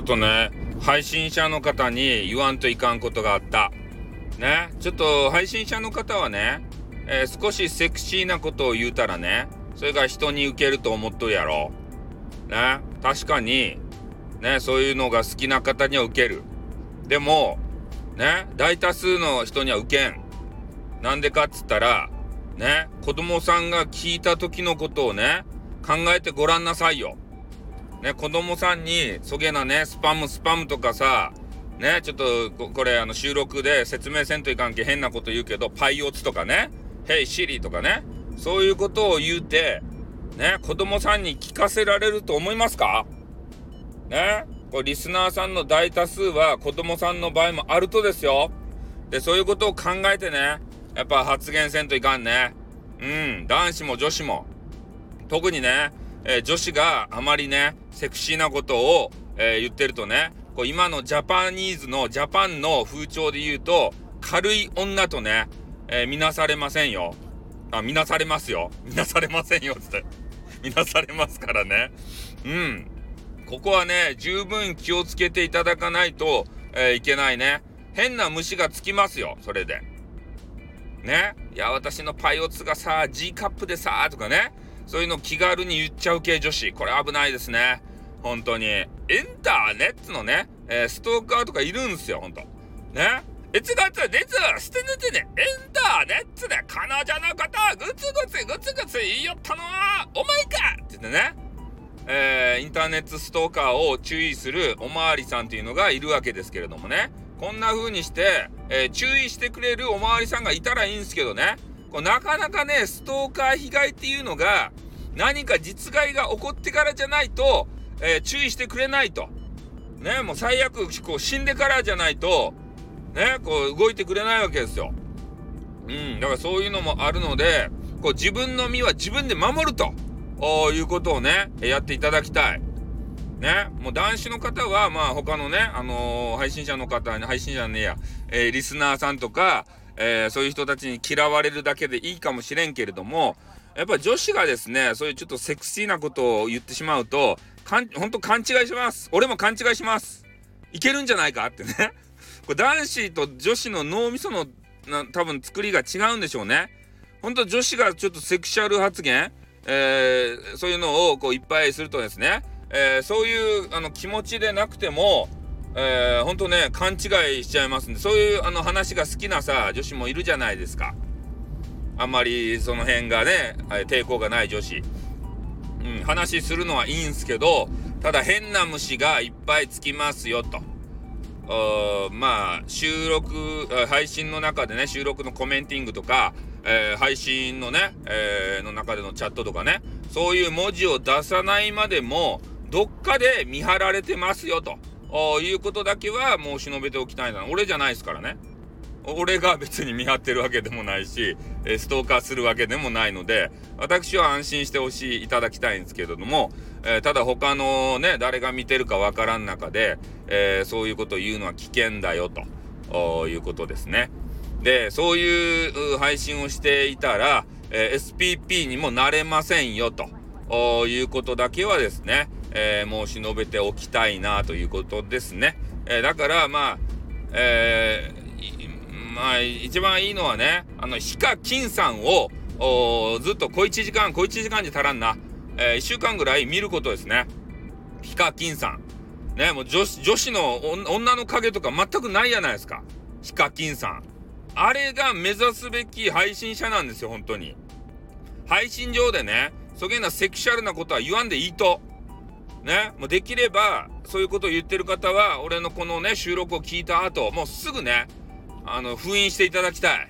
ょっとね、配信者の方に言わんといかんことがあった。ね、ちょっと配信者の方はね、えー、少しセクシーなことを言うたらね、それが人に受けると思っとるやろ。ね、確かに、ね、そういうのが好きな方には受ける。でも、ね、大多数の人には受けん。なんでかっつったら、ね、子供さんが聞いた時のことをね、考えてごらんなさいよ。ね、子供さんに、そげなね、スパムスパムとかさ、ね、ちょっとこれあの収録で説明せんといかんけ変なこと言うけど、パイオツとかね、ヘイシリとかね、そういうことを言うて、ね、子供さんに聞かせられると思いますか？ね、これリスナーさんの大多数は子供さんの場合もあるとですよ。で、そういうことを考えてね、やっぱ発言せんといかんね。うん、男子も女子も。特にね、えー、女子があまりね、セクシーなことを、えー、言ってるとね、こう今のジャパニーズのジャパンの風潮で言うと、軽い女とね、えー、見なされませんよ。あ、見なされますよ。見なされませんよ、つって。見なされますからね。うん。ここはね、十分気をつけていただかないと、えー、いけないね。変な虫がつきますよ、それで。ね。いや、私のパイオツがさ、G カップでさ、とかね。そういうの気軽に言っちゃう系女子。これ危ないですね。本当に。エンターネットのね、えー、ストーカーとかいるんすよ、ほんと。ね。1月27日にインターネットで彼女のことをグツグツグツグツ言いよったのはお前かって言ってね、えー、インターネットストーカーを注意するおまわりさんっていうのがいるわけですけれどもね、こんな風にして、えー、注意してくれるおまわりさんがいたらいいんですけどね、こうなかなかね、ストーカー被害っていうのが、何か実害が起こってからじゃないと、えー、注意してくれないと。ね、もう最悪、こう死んでからじゃないと、ね、こう動いてくれないわけですよ。うん、だからそういうのもあるので、こう自分の身は自分で守るということをね、やっていただきたい。ね、もう男子の方は、まあ他のね、あのー、配信者の方、配信者ねえや、えー、リスナーさんとか、えー、そういう人たちに嫌われるだけでいいかもしれんけれども、やっぱ女子がですね、そういうちょっとセクシーなことを言ってしまうと、かん、ほんと勘違いします。俺も勘違いします。いけるんじゃないかってね。これ男子と女子の脳みそのな多分作りが違うんでしょうね。ほんと女子がちょっとセクシャル発言、えー、そういうのをこういっぱいするとですね、えー、そういうあの気持ちでなくても、えー、ほんとね、勘違いしちゃいますんで、そういうあの話が好きなさ、女子もいるじゃないですか。あんまりその辺がね、抵抗がない女子。うん、話するのはいいんすけど、ただ変な虫がいっぱいつきますよと。まあ収録配信の中でね収録のコメンティングとか、えー、配信のね、えー、の中でのチャットとかねそういう文字を出さないまでもどっかで見張られてますよということだけは申し述べておきたいな。俺じゃないですからね。俺が別に見張ってるわけでもないしストーカーするわけでもないので私は安心してほしいいただきたいんですけれどもえー、ただ他のね誰が見てるかわからん中で、えー、そういうことを言うのは危険だよと。いうことですね。でそういう配信をしていたら、えー、SPP にもなれませんよと。いうことだけはですね、え申し述べておきたいなということですね。えだからまあ、えまあ一番いいのはねあのヒカキンさんをずっと小1時間小1時間じゃ足らんな。えー、1週間ぐらい見ることですね。ヒカキンさん。ね、もう女子、女子の女の影とか全くないやないですか。ヒカキンさん。あれが目指すべき配信者なんですよ、本当に。配信上でね、そげなセクシャルなことは言わんでいいと。ね、もうできれば、そういうことを言ってる方は、俺のこのね、収録を聞いた後、もうすぐね、あの、封印していただきたい。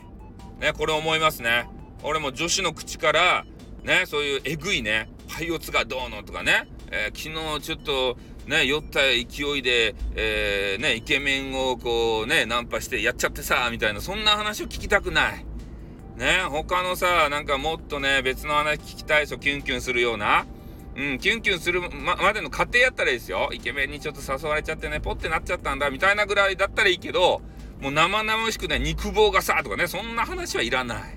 ね、これ思いますね。俺も女子の口から、ね、そういうえぐいね、パイオツがどうのとかね、えー、昨日ちょっとね、酔った勢いで、えー、ね、イケメンをこうね、ナンパしてやっちゃってさ、みたいな、そんな話を聞きたくない。ね、他のさ、なんかもっとね、別の話聞きたいですよ、キュンキュンするような。うん、キュンキュンするままでの過程やったらいいですよ。イケメンにちょっと誘われちゃってね、ポッてなっちゃったんだ、みたいなぐらいだったらいいけど、もう生々しくね、肉棒がさ、とかね、そんな話はいらない。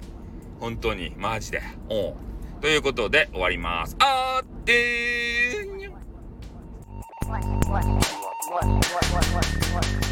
本当に、マジで。おう。ということで終わります。あーってー what.